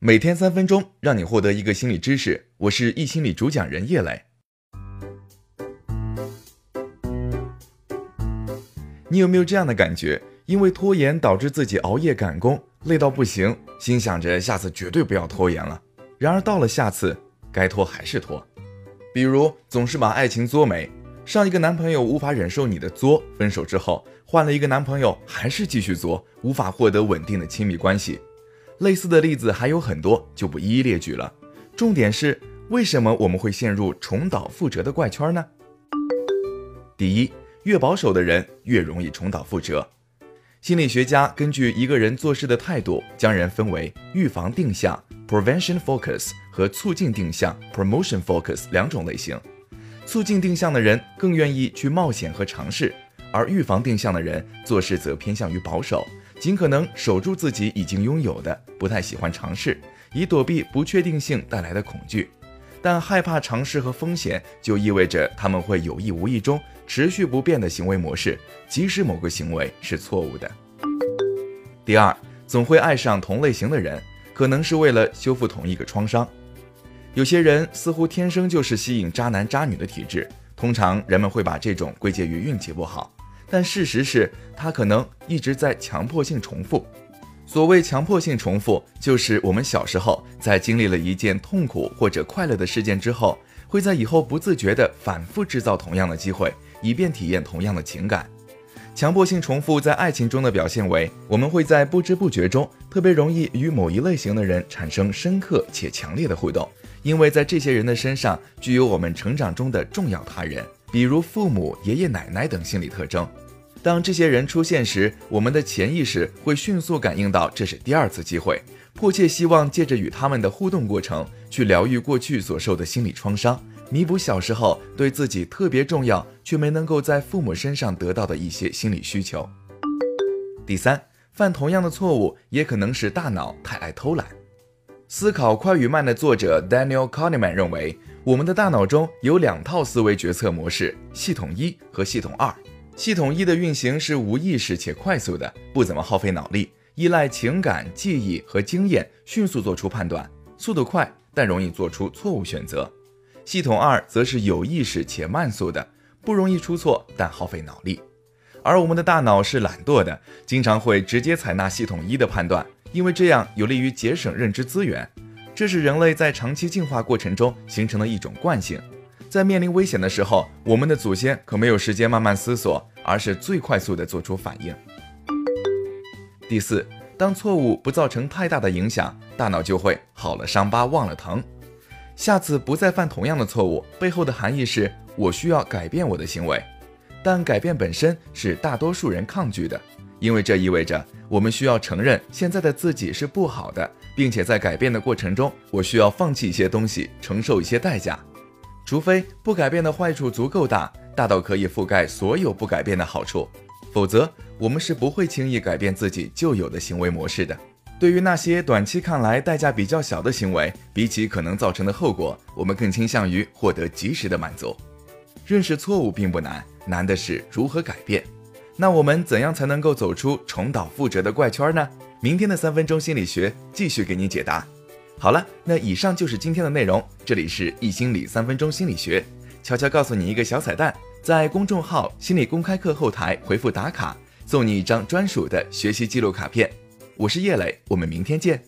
每天三分钟，让你获得一个心理知识。我是易心理主讲人叶磊。你有没有这样的感觉？因为拖延导致自己熬夜赶工，累到不行，心想着下次绝对不要拖延了。然而到了下次，该拖还是拖。比如总是把爱情作没，上一个男朋友无法忍受你的作，分手之后换了一个男朋友，还是继续作，无法获得稳定的亲密关系。类似的例子还有很多，就不一一列举了。重点是，为什么我们会陷入重蹈覆辙的怪圈呢？第一，越保守的人越容易重蹈覆辙。心理学家根据一个人做事的态度，将人分为预防定向 （prevention focus） 和促进定向 （promotion focus） 两种类型。促进定向的人更愿意去冒险和尝试，而预防定向的人做事则偏向于保守，尽可能守住自己已经拥有的，不太喜欢尝试，以躲避不确定性带来的恐惧。但害怕尝试和风险，就意味着他们会有意无意中持续不变的行为模式，即使某个行为是错误的。第二，总会爱上同类型的人，可能是为了修复同一个创伤。有些人似乎天生就是吸引渣男渣女的体质，通常人们会把这种归结于运气不好，但事实是他可能一直在强迫性重复。所谓强迫性重复，就是我们小时候在经历了一件痛苦或者快乐的事件之后，会在以后不自觉地反复制造同样的机会，以便体验同样的情感。强迫性重复在爱情中的表现为，我们会在不知不觉中特别容易与某一类型的人产生深刻且强烈的互动，因为在这些人的身上具有我们成长中的重要他人，比如父母、爷爷奶奶等心理特征。当这些人出现时，我们的潜意识会迅速感应到这是第二次机会，迫切希望借着与他们的互动过程，去疗愈过去所受的心理创伤，弥补小时候对自己特别重要却没能够在父母身上得到的一些心理需求。第三，犯同样的错误也可能是大脑太爱偷懒。思考快与慢的作者 Daniel Kahneman 认为，我们的大脑中有两套思维决策模式：系统一和系统二。系统一的运行是无意识且快速的，不怎么耗费脑力，依赖情感、记忆和经验，迅速做出判断，速度快，但容易做出错误选择。系统二则是有意识且慢速的，不容易出错，但耗费脑力。而我们的大脑是懒惰的，经常会直接采纳系统一的判断，因为这样有利于节省认知资源。这是人类在长期进化过程中形成的一种惯性。在面临危险的时候，我们的祖先可没有时间慢慢思索，而是最快速的做出反应。第四，当错误不造成太大的影响，大脑就会好了伤疤忘了疼，下次不再犯同样的错误。背后的含义是我需要改变我的行为，但改变本身是大多数人抗拒的，因为这意味着我们需要承认现在的自己是不好的，并且在改变的过程中，我需要放弃一些东西，承受一些代价。除非不改变的坏处足够大，大到可以覆盖所有不改变的好处，否则我们是不会轻易改变自己旧有的行为模式的。对于那些短期看来代价比较小的行为，比起可能造成的后果，我们更倾向于获得及时的满足。认识错误并不难，难的是如何改变。那我们怎样才能够走出重蹈覆辙的怪圈呢？明天的三分钟心理学继续给你解答。好了，那以上就是今天的内容。这里是易心理三分钟心理学，悄悄告诉你一个小彩蛋，在公众号心理公开课后台回复打卡，送你一张专属的学习记录卡片。我是叶磊，我们明天见。